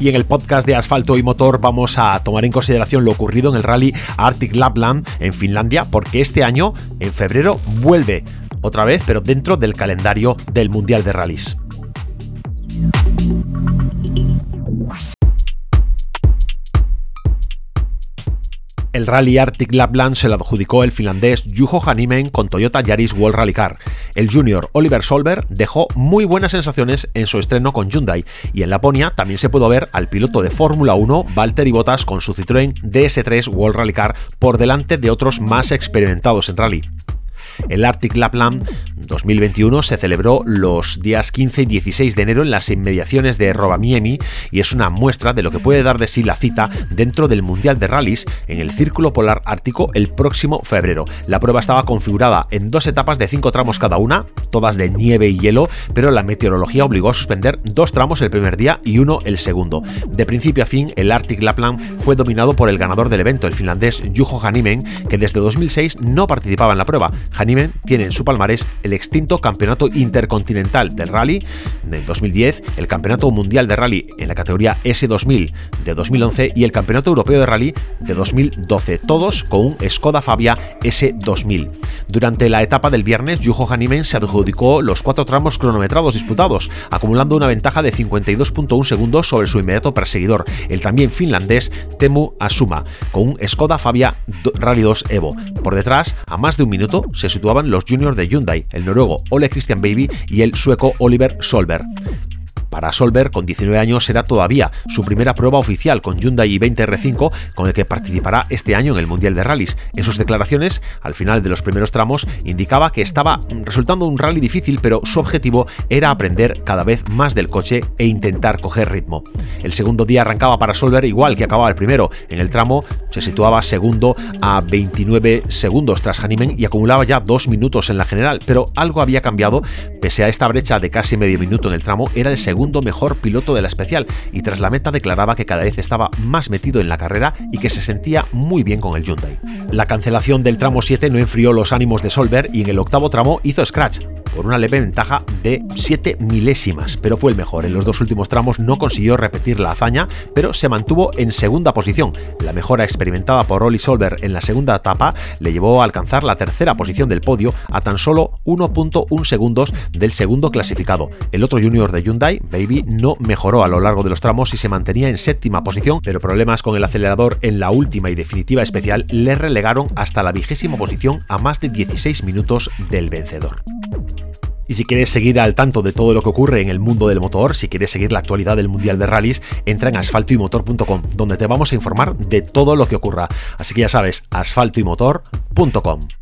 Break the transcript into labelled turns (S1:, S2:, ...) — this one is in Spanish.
S1: Y en el podcast de Asfalto y Motor vamos a tomar en consideración lo ocurrido en el rally Arctic Lapland en Finlandia, porque este año, en febrero, vuelve otra vez, pero dentro del calendario del Mundial de Rallys. El Rally Arctic Lapland se lo adjudicó el finlandés Juho Hanimen con Toyota Yaris World Rally Car. El junior Oliver Solberg dejó muy buenas sensaciones en su estreno con Hyundai y en Laponia también se pudo ver al piloto de Fórmula 1 Valtteri Bottas con su Citroën DS3 World Rally Car por delante de otros más experimentados en rally. El Arctic Lapland 2021 se celebró los días 15 y 16 de enero en las inmediaciones de Rovaniemi y es una muestra de lo que puede dar de sí la cita dentro del Mundial de Rallys en el Círculo Polar Ártico el próximo febrero. La prueba estaba configurada en dos etapas de cinco tramos cada una, todas de nieve y hielo, pero la meteorología obligó a suspender dos tramos el primer día y uno el segundo. De principio a fin, el Arctic Lapland fue dominado por el ganador del evento, el finlandés Juho Hanimen, que desde 2006 no participaba en la prueba tiene en su palmarés el extinto Campeonato Intercontinental del Rally del 2010, el Campeonato Mundial de Rally en la categoría S2000 de 2011 y el Campeonato Europeo de Rally de 2012, todos con un Skoda Fabia S2000. Durante la etapa del viernes, Juho Hanimen se adjudicó los cuatro tramos cronometrados disputados, acumulando una ventaja de 52.1 segundos sobre su inmediato perseguidor, el también finlandés Temu Asuma, con un Skoda Fabia Rally 2 Evo. Por detrás, a más de un minuto, se los juniors de Hyundai, el noruego Ole Christian Baby y el sueco Oliver Solberg. Para Solberg, con 19 años, será todavía su primera prueba oficial con Hyundai i20R5, con el que participará este año en el Mundial de Rallys. En sus declaraciones, al final de los primeros tramos, indicaba que estaba resultando un rally difícil, pero su objetivo era aprender cada vez más del coche e intentar coger ritmo. El segundo día arrancaba para Solberg igual que acababa el primero. En el tramo se situaba segundo a 29 segundos tras Hanimen y acumulaba ya dos minutos en la general, pero algo había cambiado. Pese a esta brecha de casi medio minuto en el tramo, era el segundo mejor piloto de la especial y tras la meta declaraba que cada vez estaba más metido en la carrera y que se sentía muy bien con el Hyundai. La cancelación del tramo 7 no enfrió los ánimos de Solberg y en el octavo tramo hizo scratch, por una leve ventaja de 7 milésimas, pero fue el mejor. En los dos últimos tramos no consiguió repetir la hazaña, pero se mantuvo en segunda posición. La mejora experimentada por Oli Solberg en la segunda etapa le llevó a alcanzar la tercera posición del podio a tan solo 1.1 segundos del segundo clasificado. El otro junior de Hyundai, Baby, no mejoró a lo largo de los tramos y se mantenía en séptima posición, pero problemas con el acelerador en la última y definitiva especial le relegaron hasta la vigésima posición a más de 16 minutos del vencedor. Y si quieres seguir al tanto de todo lo que ocurre en el mundo del motor, si quieres seguir la actualidad del Mundial de Rallys, entra en asfaltoymotor.com, donde te vamos a informar de todo lo que ocurra. Así que ya sabes, asfaltoymotor.com.